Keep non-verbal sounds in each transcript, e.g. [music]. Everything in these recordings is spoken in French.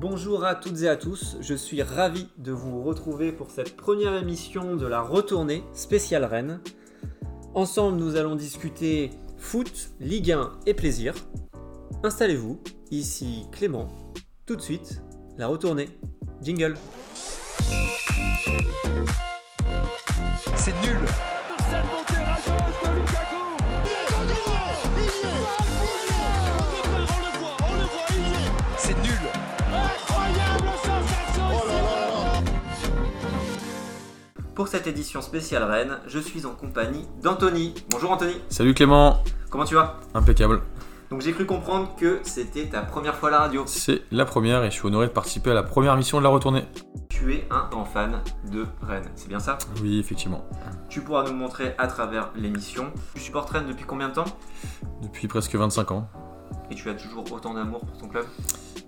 Bonjour à toutes et à tous, je suis ravi de vous retrouver pour cette première émission de la retournée spéciale Rennes. Ensemble, nous allons discuter foot, Ligue 1 et plaisir. Installez-vous, ici Clément. Tout de suite, la retournée. Jingle. C'est nul Pour cette édition spéciale Rennes, je suis en compagnie d'Anthony. Bonjour Anthony, Salut Clément, comment tu vas? Impeccable. Donc j'ai cru comprendre que c'était ta première fois à la radio. C'est la première et je suis honoré de participer à la première mission de la retournée. Tu es un grand fan de Rennes, c'est bien ça? Oui, effectivement. Tu pourras nous montrer à travers l'émission. Tu supportes Rennes depuis combien de temps? Depuis presque 25 ans. Et tu as toujours autant d'amour pour ton club?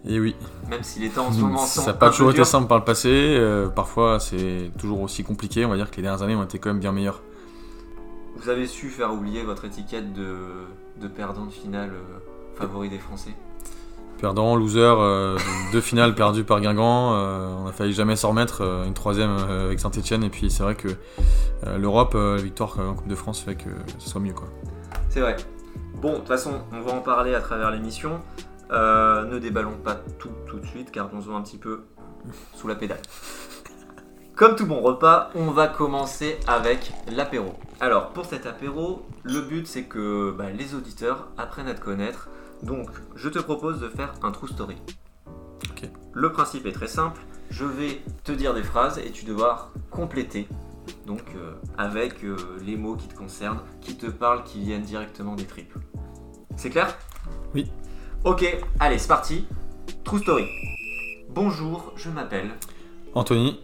Et oui, Même si les temps en ce moment ça n'a pas toujours été simple par le passé. euh, parfois, c'est toujours aussi compliqué. On va dire que les dernières années ont été quand même bien meilleures. Vous avez su faire oublier votre étiquette de, de perdant de finale euh, favori des Français? Perdant, loser, euh, [laughs] deux finales perdues par Guingamp. on a failli jamais s'en remettre. une troisième avec Saint-Etienne. Et puis, c'est vrai que l'Europe, la victoire en Coupe de France fait que ce soit mieux. quoi. C'est vrai. Bon, de toute façon, on va en parler à travers l'émission. Euh, ne déballons pas tout tout de suite, car on se voit un petit peu sous la pédale. Comme tout bon repas, on va commencer avec l'apéro. Alors, pour cet apéro, le but c'est que bah, les auditeurs apprennent à te connaître. Donc, je te propose de faire un true story. Le principe est très simple. Je vais te dire des phrases et tu devoir compléter. Donc, euh, avec euh, les mots qui te concernent, qui te parlent, qui viennent directement des tripes. C'est clair? Oui. Ok, allez, c'est parti. True story. Bonjour, je m'appelle. Anthony,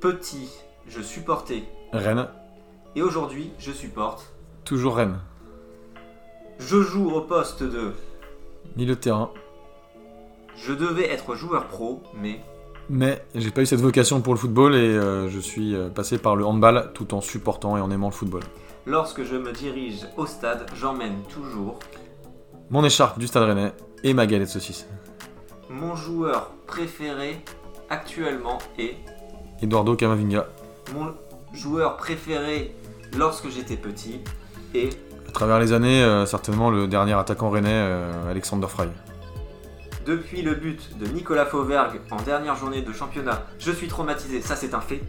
Petit, je supportais. Rennes, Et aujourd'hui, je supporte. toujours Rennes. Je joue au poste de. Milieu de terrain. Je devais être joueur pro, mais. Mais j'ai pas eu cette vocation pour le football et euh, je suis euh, passé par le handball tout en supportant et en aimant le football. Lorsque je me dirige au stade, j'emmène toujours. Mon écharpe du Stade Rennais et ma galette saucisse. Mon joueur préféré actuellement est. Eduardo Camavinga. Mon joueur préféré lorsque j'étais petit est. À travers les années, euh, certainement le dernier attaquant rennais, euh, Alexander Fry. Depuis le but de Nicolas Fauvergue en dernière journée de championnat, je suis traumatisé, ça c'est un fait.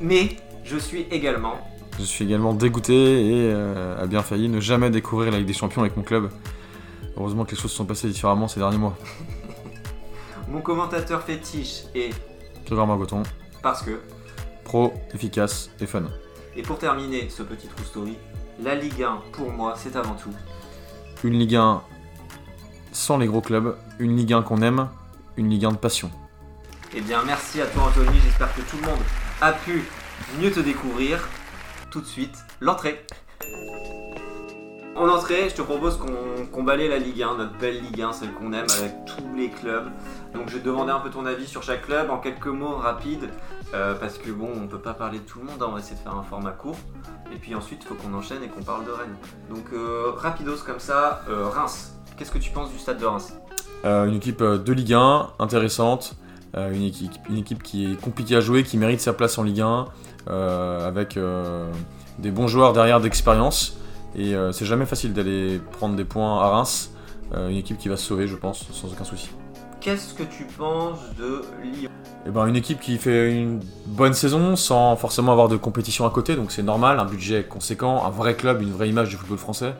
Mais je suis également Je suis également dégoûté et euh, a bien failli ne jamais découvrir la Ligue des Champions avec mon club. Heureusement que les choses se sont passées différemment ces derniers mois. mon commentateur fétiche et Grégoire Margoton, parce que. pro, efficace et fun. Et pour terminer ce petit true story, la Ligue 1 pour moi c'est avant tout. Une Ligue 1 sans les gros clubs, une Ligue 1 qu'on aime, une Ligue 1 de passion. Eh bien merci à toi Anthony, j'espère que tout le monde a pu mieux te découvrir. Tout de suite, l'entrée. En entrée, je te propose qu'on balaye la Ligue 1, notre belle Ligue 1, celle qu'on aime avec tous les clubs. Donc je vais te demander un peu ton avis sur chaque club en quelques mots rapides. euh, parce que bon, on peut pas parler de tout le monde, hein, on va essayer de faire un format court. Et puis ensuite, il faut qu'on enchaîne et qu'on parle de Rennes. Donc euh, rapidos comme ça, euh, Reims. Qu'est-ce que tu penses du stade de Reims? Une équipe de Ligue 1, intéressante, une, équipe, une équipe qui est compliquée à jouer, qui mérite sa place en Ligue 1, euh, avec des bons joueurs derrière d'expérience. Et euh, c'est jamais facile d'aller prendre des points à Reims. Euh, une équipe qui va se sauver, je pense, sans aucun souci. Qu'est-ce que tu penses de Lyon Et ben, une équipe qui fait une bonne saison sans forcément avoir de compétition à côté, donc c'est normal, un budget conséquent, un vrai club, une vraie image du football français.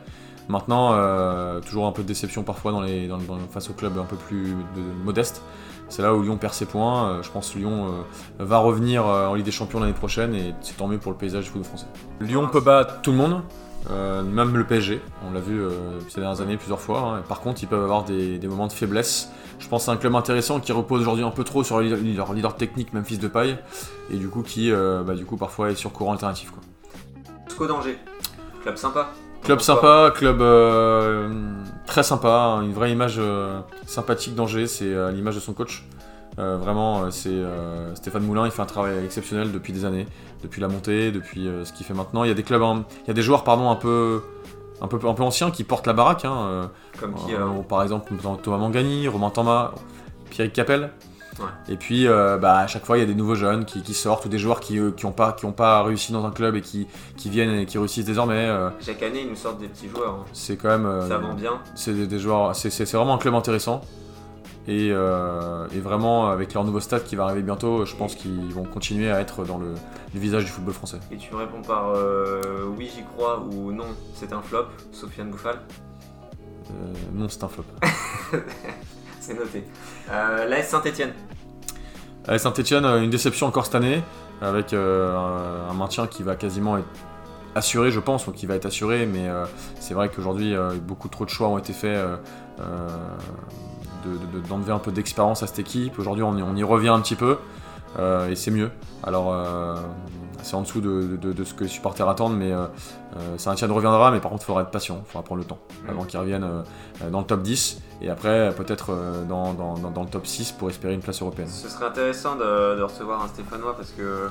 Maintenant, euh, toujours un peu de déception parfois dans les, dans- dans- face aux clubs un peu plus de- modestes. C'est là où Lyon perd ses points. Euh, je pense que Lyon euh, va revenir en Ligue des Champions l'année prochaine et c'est tant mieux pour le paysage du football français. Lyon peut battre tout le monde, euh, même le PSG. On l'a vu euh, ces dernières années plusieurs fois. hein. Par contre, ils peuvent avoir des, des moments de faiblesse. Je pense à un club intéressant qui repose aujourd'hui un peu trop sur leur leader, leur leader technique, Memphis de paille, et du coup qui, euh, bah, du coup, parfois est sur courant alternatif. Quoi. SCO d'Angers. Club sympa. Club sympa, club très sympa, hein, une vraie image sympathique d'Angers, c'est l'image de son coach. Euh, vraiment, euh, c'est euh, Stéphane Moulin, il fait un travail exceptionnel depuis des années, depuis la montée, depuis euh, ce qu'il fait maintenant. Il y a des clubs, hein, il y a des joueurs pardon un peu, un peu, un peu anciens qui portent la baraque. hein, Comme qui par exemple Thomas Mangani, Romain Thomas, Pierre Capel. Ouais. Et puis, bah, à chaque fois, il y a des nouveaux jeunes qui, qui sortent ou des joueurs qui n'ont pas, qui ont pas réussi dans un club et qui, qui viennent et qui réussissent désormais. Chaque année, ils nous sortent des petits joueurs. hein. c'est quand même. Ça vend bien. c'est des, des joueurs. C'est vraiment un club intéressant. Et, euh, et vraiment, avec leur nouveau stade qui va arriver bientôt, je pense qu'ils vont continuer à être dans le, le visage du football français. Et tu me réponds par euh, oui, j'y crois ou non, c'est un flop. Sofiane Bouffal, Euh, non, c'est un flop. [laughs] c'est noté. L'AS Saint-Etienne. Allez, Saint-Etienne, une déception encore cette année, avec un, un maintien qui va quasiment être assuré, je pense, ou qui va être assuré, mais c'est vrai qu'aujourd'hui, beaucoup trop de choix ont été faits euh, de- de- d'enlever un peu d'expérience à cette équipe. Aujourd'hui, on, y- on y revient un petit peu, euh, et c'est mieux. Alors, euh, c'est en dessous de, ce que les supporters attendent, mais euh, Saint-Etienne reviendra, mais par contre, il faudra être patient, il faudra prendre le temps avant qu'ils reviennent dans le top 10, et après, peut-être dans, dans- dans- dans le top 6 pour espérer une place européenne. Ce serait intéressant de, recevoir un Stéphanois parce que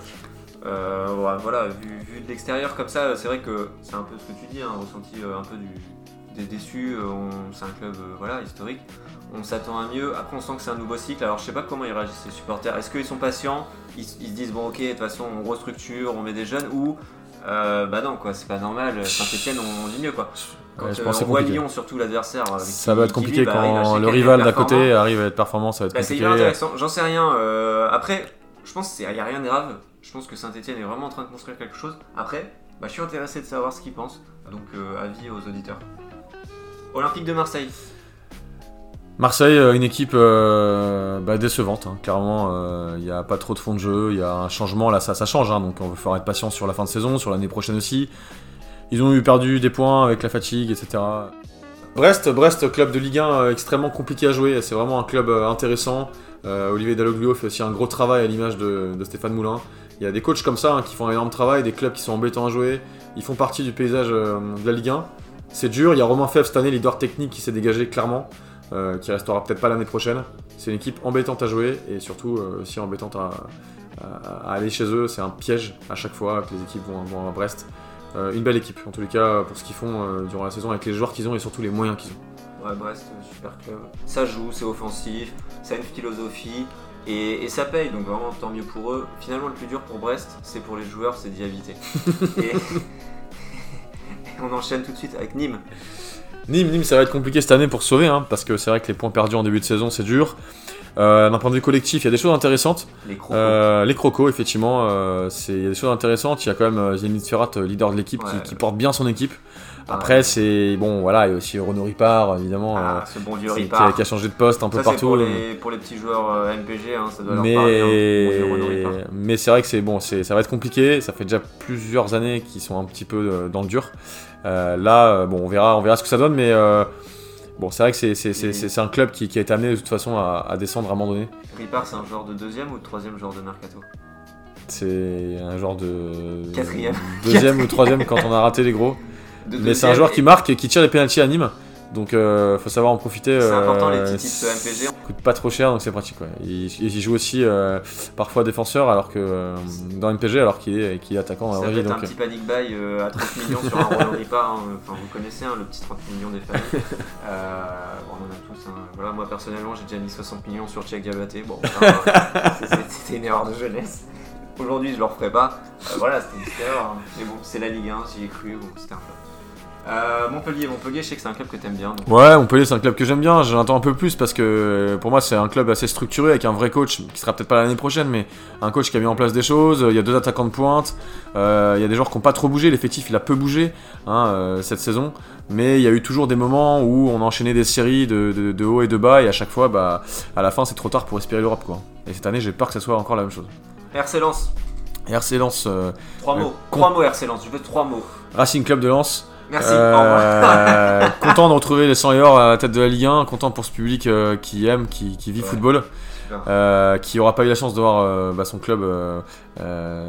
voilà, vu, vu de l'extérieur comme ça, c'est vrai que c'est un peu ce que tu dis, un ressenti euh, un peu du, des déçus. euh, C'est un club euh, voilà, historique. On s'attend à mieux. Après, on sent que c'est un nouveau cycle. Alors, je sais pas comment ils réagissent les supporters. Est-ce qu'ils sont patients? Ils, ils se disent bon, ok, de toute façon, on restructure, on met des jeunes ou euh, bah non, quoi, c'est pas normal. Saint-Etienne, on, on dit mieux quoi. Quand Ouais, je euh, pense c'est on voit. Lyon, surtout l'adversaire. Ça qui- va être compliqué lui, bah, quand le rival d'à côté arrive à être performant, ça va être Bah, c'est compliqué. hyper intéressant, j'en sais rien. euh, après, je pense qu'il n'y a rien de grave. Je pense que Saint-Etienne est vraiment en train de construire quelque chose. Après, bah, je suis intéressé de savoir ce qu'ils pensent. Donc, avis aux auditeurs. Olympique de Marseille. Marseille, euh, une équipe euh, bah, décevante, hein. clairement. euh, Il n'y a pas trop de fond de jeu, il y a un changement, là ça, change, hein, donc on va falloir être patient sur la fin de saison, sur l'année prochaine aussi. Ils ont eu perdu des points avec la fatigue, etc. Brest, Brest, club de Ligue 1 euh, extrêmement compliqué à jouer, c'est vraiment un club intéressant. Olivier Dalloglio fait aussi un gros travail à l'image de, Stéphane Moulin. Il y a des coachs comme ça hein, qui font un énorme travail, des clubs qui sont embêtants à jouer. Ils font partie du paysage de la Ligue 1. C'est dur, il y a Romain Fèvre cette année, leader technique qui s'est dégagé clairement, euh, qui restera peut-être pas l'année prochaine. C'est une équipe embêtante à jouer et surtout euh, aussi embêtante à, à- à aller chez eux. C'est un piège à chaque fois que les équipes vont, vont à Brest. Euh, une belle équipe en tous les cas pour ce qu'ils font durant la saison avec les joueurs qu'ils ont et surtout les moyens qu'ils ont. Ouais, Brest, super club. Ça joue, c'est offensif, ça a une philosophie. Et, et ça paye, donc vraiment tant mieux pour eux. Finalement, le plus dur pour Brest, c'est pour les joueurs, c'est d'y habiter. [laughs] et... on enchaîne tout de suite avec Nîmes. Nîmes, Nîmes, ça va être compliqué cette année pour se sauver, hein, parce que c'est vrai que les points perdus en début de saison, c'est dur. Euh, D'un point de vue collectif, il y a des choses intéressantes. Les crocos. Euh, les crocos, effectivement, euh, c'est- il y a des choses intéressantes. Il y a quand même euh, Zenit Ferrat, leader de l'équipe, qui porte bien son équipe. Après, c'est bon, voilà, il y a aussi Renaud Ripard, évidemment, euh, Ah, ce bon vieux qui, qui Ripard. a, qui a changé de poste un peu Ça, partout. Pour les, pour les petits joueurs euh, MPG, hein, ça doit leur parler. hein, Mais, bon mais c'est vrai que c'est bon, ça va être compliqué. Ça fait déjà plusieurs années qu'ils sont un petit peu euh, dans le dur. Euh, là, euh, bon, on verra, on verra ce que ça donne, mais euh, bon, c'est vrai que c'est- un club qui, qui a été amené de toute façon à, à descendre à un moment donné. Ripard, c'est un joueur de deuxième ou de troisième joueur de Mercato? C'est un genre de Quatrième. deuxième ou troisième quand on a raté les gros. [laughs] De Mais c'est un joueur et qui marque et qui tire les pénaltys à Nîmes. Donc euh, faut savoir en profiter. C'est important les euh, petits tips MPG. coûte pas trop cher donc c'est pratique ouais. Il, il joue aussi euh, parfois défenseur alors que euh, dans MPG alors qu'il est, attaquant Ça vraie vie, être un donc, petit panic buy euh, à 30 [laughs] millions sur un Renaud Ripard. hein. Enfin, vous connaissez hein, le petit 30 millions des familles. [laughs] Euh, bon, on en a tous. hein. Voilà, moi personnellement, j'ai déjà mis 60 millions sur Cheikh Diabaté. Bon, [laughs] c'était une erreur de jeunesse. Aujourd'hui, je le referai pas. Euh, voilà, c'était une petite erreur. hein. Mais bon, c'est la Ligue 1, j'y ai cru. Bon, c'était un flop. Euh, Montpellier, Montpellier, je sais que c'est un club que t'aimes bien. donc- Ouais, Montpellier, c'est un club que j'aime bien. J'en attends un peu plus parce que pour moi, c'est un club assez structuré avec un vrai coach qui sera peut-être pas l'année prochaine, mais un coach qui a mis en place des choses. Il y a deux attaquants de pointe. Euh, il y a des joueurs qui n'ont pas trop bougé. L'effectif, il a peu bougé hein, euh, cette saison. Mais il y a eu toujours des moments où on enchaînait des séries de, de- de haut et de bas. Et à chaque fois, bah, à la fin, c'est trop tard pour espérer l'Europe. quoi. Et cette année, j'ai peur que ça soit encore la même chose. RC Lens, RC Lens, trois mots. Trois mots RC Lens, je veux trois mots. Racing Club de Lens. Merci, au revoir. Euh, [laughs] content de retrouver les 100 et or à la tête de la Ligue 1, content pour ce public euh, qui aime, qui, qui vit Ouais. football. Euh, qui aura pas eu la chance de voir euh, bah, son club euh,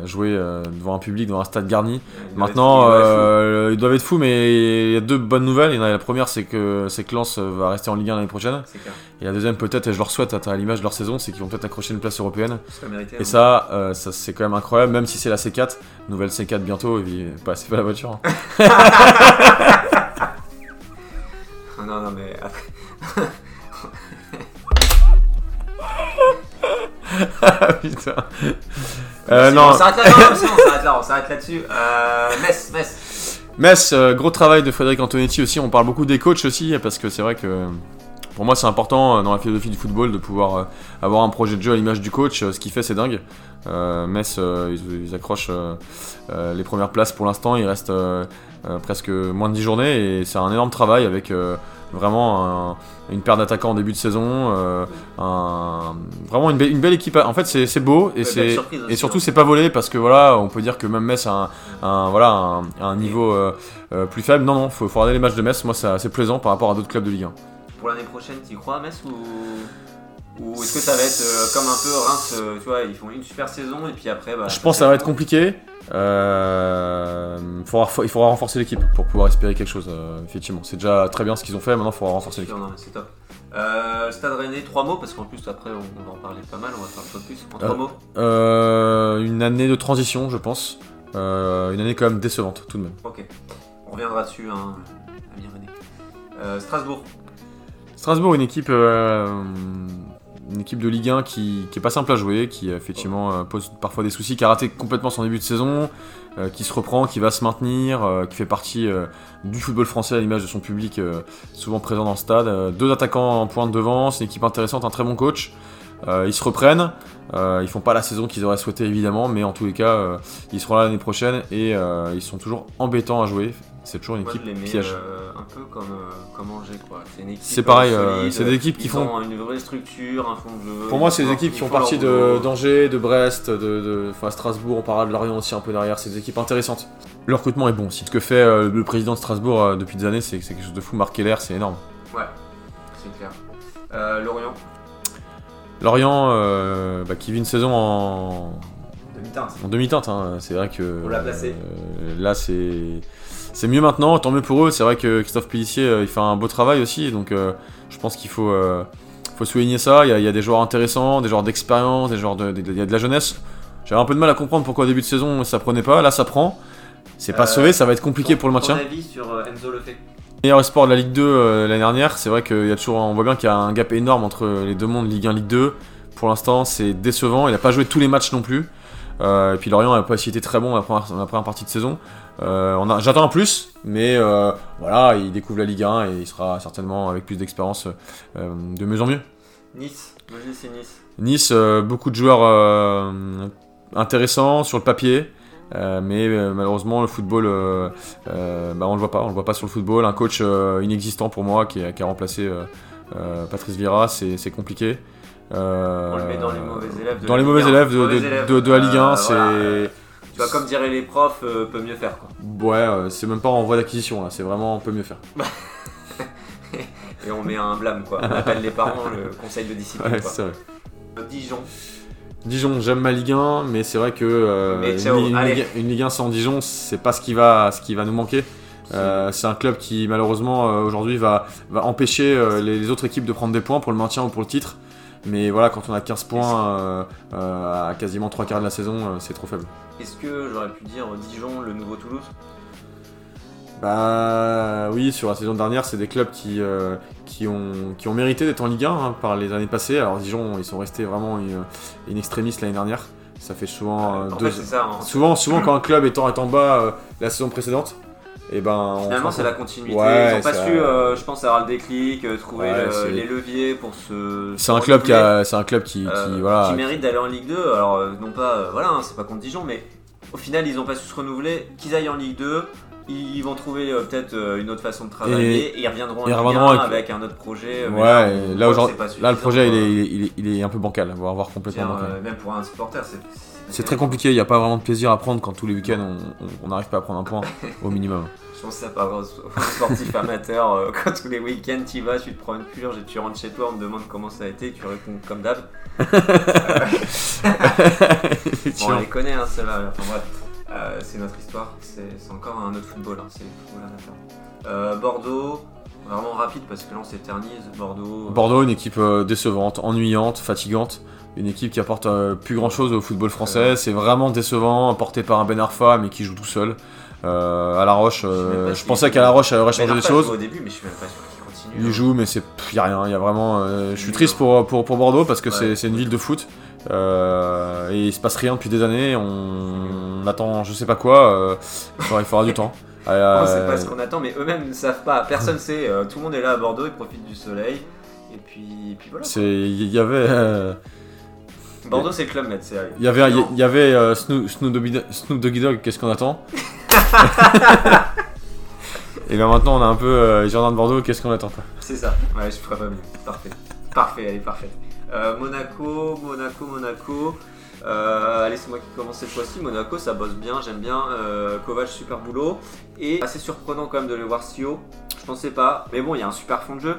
jouer devant un public, devant un stade garni. Il Maintenant, être- ils doivent être fous, mais il y a deux bonnes nouvelles. Il y en a la première, c'est que, c'est que Lens va rester en Ligue 1 l'année prochaine. Et la deuxième, peut-être, et je leur souhaite à l'image de leur saison, c'est qu'ils vont peut-être accrocher une place européenne. Mérité, Et hein. ça, ça c'est quand même incroyable, même si c'est la C4, nouvelle C4 bientôt, et puis, bah, c'est pas la voiture. hein. [laughs] Non, non, mais [laughs] [laughs] Putain. Euh, non, On s'arrête là, on s'arrête là, là-dessus. Euh, Metz, Metz. Metz, euh, gros travail de Frédéric Antonetti aussi. On parle beaucoup des coachs aussi, parce que c'est vrai que pour moi c'est important dans la philosophie du football de pouvoir avoir un projet de jeu à l'image du coach. Ce qu'il fait, c'est dingue. Euh, Metz, euh, ils, ils accrochent euh, les premières places pour l'instant. Il reste presque moins de 10 journées et c'est un énorme travail avec vraiment un- une paire d'attaquants en début de saison. euh, un- vraiment une, be- une belle équipe. En fait, c'est beau et c'est et surtout hein. c'est pas volé parce que voilà, on peut dire que même Metz a un, un- voilà un, un niveau euh, euh, plus faible. Non, non, faut, faut regarder les matchs de Metz. Moi, c'est assez plaisant par rapport à d'autres clubs de Ligue 1. Pour l'année prochaine, tu y crois, Metz ou, ou est-ce que ça va être euh, comme un peu Reims euh, Tu vois, ils font une super saison et puis après. Bah, Je pense que ça va être compliqué. Euh, faudra- il faudra renforcer l'équipe pour pouvoir espérer quelque chose. effectivement, c'est déjà très bien ce qu'ils ont fait. Maintenant, il faudra renforcer l'équipe. C'est top. Euh, Stade Rennais, trois mots parce qu'en plus après on, on va en parler pas mal, on va faire le focus. En trois mots. Euh, une année de transition, je pense. Une année quand même décevante, tout de même. Ok. On reviendra dessus, hein, René. Euh, Strasbourg. Strasbourg, une équipe, une équipe de Ligue 1 qui, qui est pas simple à jouer, qui effectivement euh, pose parfois des soucis, qui a raté complètement son début de saison, euh, qui se reprend, qui va se maintenir, euh, qui fait partie du football français à l'image de son public, souvent présent dans le stade. Deux attaquants en pointe devant, c'est une équipe intéressante, un très bon coach. Ils se reprennent, ils font pas la saison qu'ils auraient souhaité évidemment, mais en tous les cas, ils seront là l'année prochaine et ils sont toujours embêtants à jouer. C'est toujours une Moi équipe je les mets piège. euh, un peu comme, euh, comme Angers quoi. C'est une équipe. C'est pareil, euh, solide, c'est des équipes qui font- ont une vraie structure, un fond de jeu. Pour moi, c'est des équipes qui font partie de- d'Angers, de, Brest, de, de, enfin, Strasbourg, on parlera de Lorient aussi un peu derrière. C'est des équipes intéressantes. Le recrutement est bon aussi. Ce que fait le président de Strasbourg depuis des années, c'est c'est quelque chose de fou. Marc Keller, c'est énorme. Ouais, c'est clair. Lorient. Lorient, bah, qui vit une saison en, Demi-teinte. en demi-teinte. hein. C'est vrai que On l'a placé. euh, là, c'est c'est mieux maintenant. Tant mieux pour eux. C'est vrai que Christophe Pellissier, euh, il fait un beau travail aussi. Donc, euh, je pense qu'il faut euh, faut souligner ça. Il y, a, il y a des joueurs intéressants, des joueurs d'expérience, des joueurs de, de- il y a de la jeunesse. J'avais un peu de mal à comprendre pourquoi au début de saison ça prenait pas. Là, ça prend. C'est pas sauvé, ça va être compliqué Ton- pour le maintien. Ton avis sur Enzo Lefebvre? Meilleur espoir de la Ligue 2 euh, l'année dernière, c'est vrai qu'il y a toujours, on voit bien qu'il y a un gap énorme entre les deux mondes, Ligue 1, Ligue 2. Pour l'instant, c'est décevant. Il n'a pas joué tous les matchs non plus. Euh, et puis Lorient n'a pas aussi été très bon la première, la première partie de saison. Euh, J'attends un plus, mais euh, voilà, il découvre la Ligue 1 et il sera certainement avec plus d'expérience euh, de mieux en mieux. Nice. C'est Nice. Nice, euh, beaucoup de joueurs intéressants sur le papier. euh, mais euh, malheureusement le football euh, bah, on le voit pas on le voit pas sur le football un coach inexistant pour moi qui, a- qui a remplacé Patrice Vieira c'est compliqué On le met dans les mauvais élèves de dans la les Ligue mauvais 1. élèves de, la Ligue 1 euh, c'est voilà. Tu vois, comme diraient les profs, euh, peut mieux faire quoi. ouais euh, c'est même pas en voie d'acquisition là c'est vraiment on peut mieux faire [laughs] Et on met un blâme quoi. On appelle les parents le [laughs] conseil de discipline ouais, quoi. c'est vrai. Dijon. Dijon, j'aime ma Ligue 1, mais c'est vrai que euh, Mais une, ciao, Ligue- une allez. Ligue, une Ligue 1 sans Dijon, c'est pas ce qui va, ce qui va nous manquer. Euh, c'est un club qui malheureusement euh, aujourd'hui va, va empêcher euh, les, les autres équipes de prendre des points pour le maintien ou pour le titre. Mais voilà, quand on a 15 points euh, euh, à quasiment 3 quarts de la saison, euh, c'est trop faible. Est-ce que j'aurais pu dire Dijon, le nouveau Toulouse? Bah oui, sur la saison dernière, c'est des clubs qui, euh, qui, ont, qui ont mérité d'être en Ligue 1 hein, par les années passées. Alors Dijon, ils sont restés vraiment une, une extrémiste l'année dernière. Ça fait souvent euh, deux, fait, ça. hein. Souvent, souvent quand un club est en, est en bas euh, la saison précédente, et ben Finalement, c'est la continuité. Ouais, Ils ont pas su, euh, je pense, avoir le déclic, euh, trouver Ouais, le- c'est- les leviers pour se. C'est un club qui a, c'est un club qui, qui, Euh, voilà, qui mérite d'aller en Ligue 2. Alors, non pas, voilà, hein, c'est pas contre Dijon, mais au final, ils ont pas su se renouveler. Qu'ils aillent en Ligue 2, ils vont trouver euh, peut-être euh, une autre façon de travailler et, ils reviendront en ils Ligue reviendront 1 avec- avec... un autre projet. mais ouais. là, on là, là, le projet, il est, il, est, il est un peu bancal. On va voir complètement bancal. euh, même pour un supporter, c'est. C'est très compliqué. Il n'y a pas vraiment de plaisir à prendre quand tous les week-ends on- n'arrive pas à prendre un point au minimum. [laughs] Je pense que ça parle aux sportifs amateurs. euh, [laughs] quand tous les week-ends tu y vas, tu te prends une purge et tu rentres chez toi, on te demande comment ça a été, tu réponds comme d'hab. [laughs] Bon, on les connaît, hein, ceux-là. Enfin bref, Euh, c'est notre histoire. C'est c'est encore un autre football. hein, C'est le football amateur. Euh, Bordeaux, vraiment rapide parce que là on s'éternise. Bordeaux. Bordeaux, une équipe euh, décevante, ennuyante, fatigante. Une équipe qui apporte euh, plus grand chose au football français. C'est vraiment décevant, porté par un Ben Arfa, mais qui joue tout seul. Euh, à La Roche, Je euh, pensais qu'à La Roche, elle aurait Ben changé des Arfa choses. joue Au début, mais je suis même pas sûr qu'il continue. Il joue, mais c'est y a rien. Il y a vraiment. euh, je suis triste pour, pour, pour Bordeaux parce que Ouais. c'est c'est une ville de foot, Euh, et il se passe rien depuis des années. On, on attend je sais pas quoi. euh, il, faudra, il faudra du temps. [laughs] Euh, On sait pas ce qu'on attend, mais eux-mêmes ne savent pas. Personne sait. euh, tout le monde est là à Bordeaux, ils profitent du soleil. Et puis, et puis voilà. Il y avait. Bordeaux, c'est Club Med, c'est. Il y avait, il y avait Snoop, Snoop, Doggy, Snoop Doggy Dogg, qu'est-ce qu'on attend? [laughs] Et là maintenant on a un peu euh, Jardin de Bordeaux, qu'est-ce qu'on attend C'est ça. Ouais, je ferai pas mieux. Parfait. Parfait, allez, parfait. Euh, Monaco, Monaco, Monaco. Euh, allez, c'est moi qui commence cette fois-ci. Monaco, ça bosse bien, j'aime bien. Euh, Kovac, super boulot. Et assez surprenant quand même de les voir si haut. Je pensais pas. Mais bon, il y a un super fond de jeu.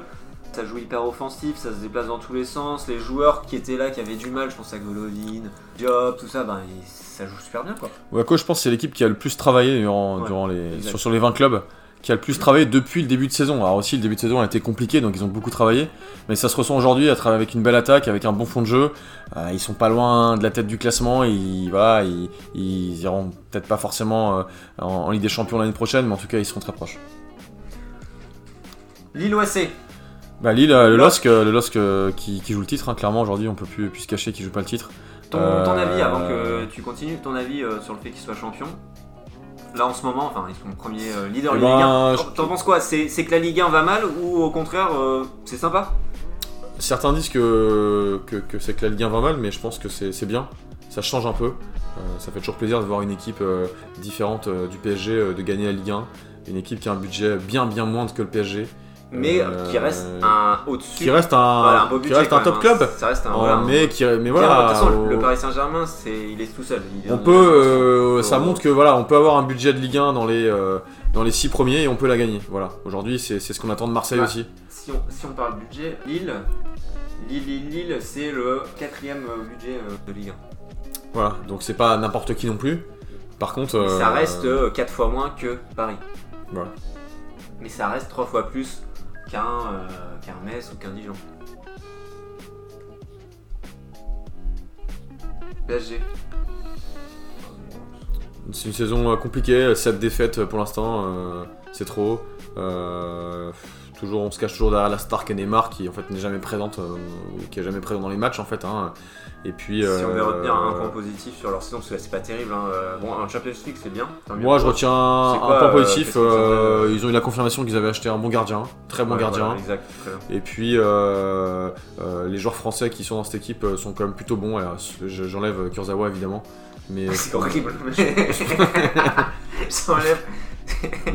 Ça joue hyper offensif, ça se déplace dans tous les sens. Les joueurs qui étaient là, qui avaient du mal, je pense à Golovin, Diop, tout ça, ben, ça joue super bien quoi. Monaco je pense que c'est l'équipe qui a le plus travaillé durant, Ouais, durant les, sur les 20 clubs, qui a le plus travaillé depuis le début de saison. Alors aussi le début de saison a été compliqué donc ils ont beaucoup travaillé, mais ça se ressent aujourd'hui à travailler avec une belle attaque, avec un bon fond de jeu. Euh, ils sont pas loin de la tête du classement, ils, voilà, ils, ils iront peut-être pas forcément euh, en, en Ligue des Champions l'année prochaine, mais en tout cas ils seront très proches. Lille OSC. Bah Lille, euh, le LOSC. Le LOSC qui, qui joue le titre, hein, clairement aujourd'hui on peut plus, plus se cacher qu'il joue pas le titre. Ton, ton avis avant que tu continues, ton avis sur le fait qu'ils soient champions Là en ce moment, enfin ils sont premiers euh, leader Eh de Ligue ben, 1. je- T'en- T'en penses quoi? C'est que la Ligue 1 va mal ou au contraire euh, c'est sympa? Certains disent que, que, que c'est que la Ligue 1 va mal, mais je pense que c'est c'est bien, ça change un peu. Euh, ça fait toujours plaisir de voir une équipe différente du PSG de gagner la Ligue 1. Une équipe qui a un budget bien bien moindre que le PSG. Mais Euh, qui reste un au-dessus. Qui reste un, Voilà, un beau qui budget reste quand un top même, hein. club. Ça reste un. Euh, voilà, un- mais, qui, mais voilà. de toute façon, le Paris Saint-Germain, c'est il est tout seul. Il est on peut, euh, ça montre que voilà, on peut avoir un budget de Ligue 1 dans les euh, dans les six premiers et on peut la gagner. Voilà. Aujourd'hui, c'est c'est ce qu'on attend de Marseille Ouais. aussi. Si on, si on parle budget, Lille, Lille, Lille, Lille, c'est le quatrième euh, budget euh, de Ligue 1. Voilà. Donc c'est pas n'importe qui non plus. Par contre, Mais ça euh, reste 4 fois moins que Paris. Voilà. Mais ça reste 3 fois plus qu'un euh, qu'un Metz ou qu'un Dijon. PSG. C'est une saison euh, compliquée, 7 défaites pour l'instant, euh, c'est trop. Euh, toujours, on se cache toujours derrière la star qu'est Neymar qui en fait n'est jamais présente, euh, qui est jamais présent dans les matchs en fait. hein. Et puis, Si on veut euh, retenir un point positif sur leur saison, parce que là, c'est pas terrible. hein, euh, Bon, un Champions League c'est bien. moi je retiens un, C'est quoi, un point positif. ils ont eu la confirmation qu'ils avaient acheté un bon gardien, très bon Ouais, gardien. voilà, exact, très bien. Et puis les joueurs français qui sont dans cette équipe sont quand même plutôt bons. J'enlève Kurzawa évidemment. Mais, C'est horrible. [laughs] [laughs] J'enlève.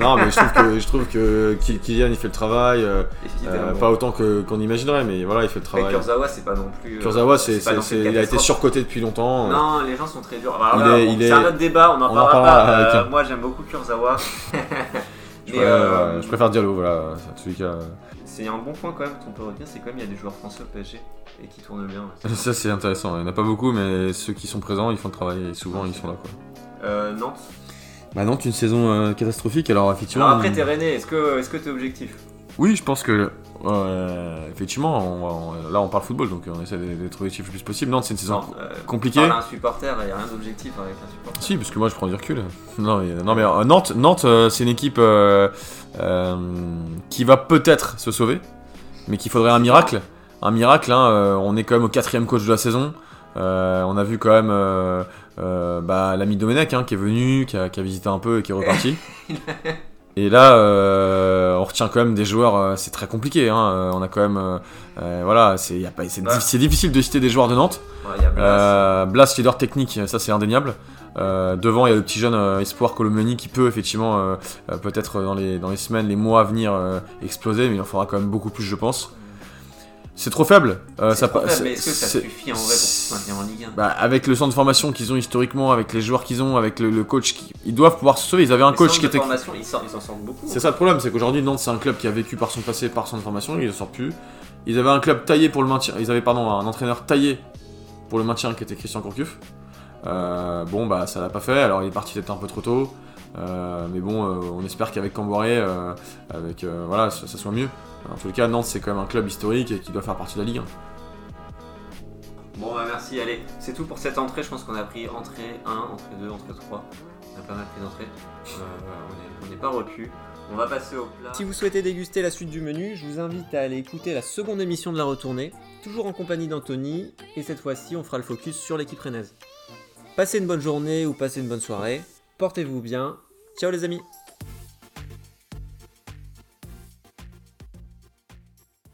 Non mais je trouve que, je trouve que Kyl- Kylian il fait le travail. euh, Euh, pas autant que- qu'on imaginerait, mais voilà, il fait le Mais travail. Kurzawa, c'est pas non plus. euh, Kurzawa, une il a été surcoté depuis longtemps. Non, les gens sont très durs. Il c'est est- un autre débat, on en on parlera pas. avec un- moi, j'aime beaucoup Kurzawa. [laughs] je, Mais préfère, je préfère Diallo, voilà. Tous les cas, c'est un bon point quand même qu'on peut retenir, c'est quand même il y a des joueurs français au PSG et qui tournent bien. ça c'est intéressant. Il n'y en a pas beaucoup, mais ceux qui sont présents, ils font le travail et souvent ils sont là. Quoi. Euh, Nantes. Bah Nantes, une saison euh, catastrophique. Alors effectivement, Alors après, t'es René, est-ce que est-ce que t'es objectif? Oui, je pense que euh, effectivement, on- on- là on parle football, donc on essaie d'être objectif le plus possible. Nantes, c'est une saison Non, euh, compliquée. parle à un supporter, il n'y a rien d'objectif avec un supporter. Si, parce que moi je prends du recul. Non mais, non, mais euh, Nantes, Nantes euh, c'est une équipe euh, euh, qui va peut-être se sauver, mais qu'il faudrait un miracle. Un miracle, hein, euh, on est quand même au quatrième coach de la saison. Euh, on a vu quand même euh, euh, bah, l'ami Domenech hein, qui est venu, qui a, qui a visité un peu et qui est reparti. [laughs] Et là, euh, on retient quand même des joueurs, euh, c'est très compliqué. hein, on a quand même, voilà, c'est pas- c'est Ouais. difficile de citer des joueurs de Nantes. Ouais, y a Blas. Blas, leader technique, ça c'est indéniable. Devant, il y a le petit jeune espoir Colomani qui peut effectivement, peut-être dans les, dans les semaines, les mois à venir, exploser, mais il en faudra quand même beaucoup plus, je pense. C'est trop faible. euh, ça trop faible, mais est-ce que ça suffit en vrai pour se maintenir en Ligue 1 bah, avec le centre de formation qu'ils ont historiquement, avec les joueurs qu'ils ont, avec le, le coach, qui- ils doivent pouvoir se sauver. Ils avaient un coach qui était. formation, ils ils s'en sortent beaucoup. C'est ça le problème, c'est qu'aujourd'hui Nantes c'est un club qui a vécu par son passé, par son formation, il ne sort plus. Ils avaient un club taillé pour le maintien, ils avaient pardon un entraîneur taillé pour le maintien qui était Christian Courcuff. Euh, bon, bah ça l'a pas fait, alors il est parti peut-être un peu trop tôt. Euh, mais bon, euh, on espère qu'avec Camboré, avec, voilà, ça, soit mieux. En tout cas, Nantes, c'est quand même un club historique et qui doit faire partie de la Ligue. Hein. Bon, bah merci, allez, c'est tout pour cette entrée. Je pense qu'on a pris entrée 1, entrée 2, entrée 3. On a pas mal pris d'entrée. on n'est pas recul. On va passer au plat. Si vous souhaitez déguster la suite du menu, je vous invite à aller écouter la seconde émission de la retournée, toujours en compagnie d'Anthony, et cette fois-ci on fera le focus sur l'équipe rennaise. Passez une bonne journée ou passez une bonne soirée. Portez-vous bien. Ciao les amis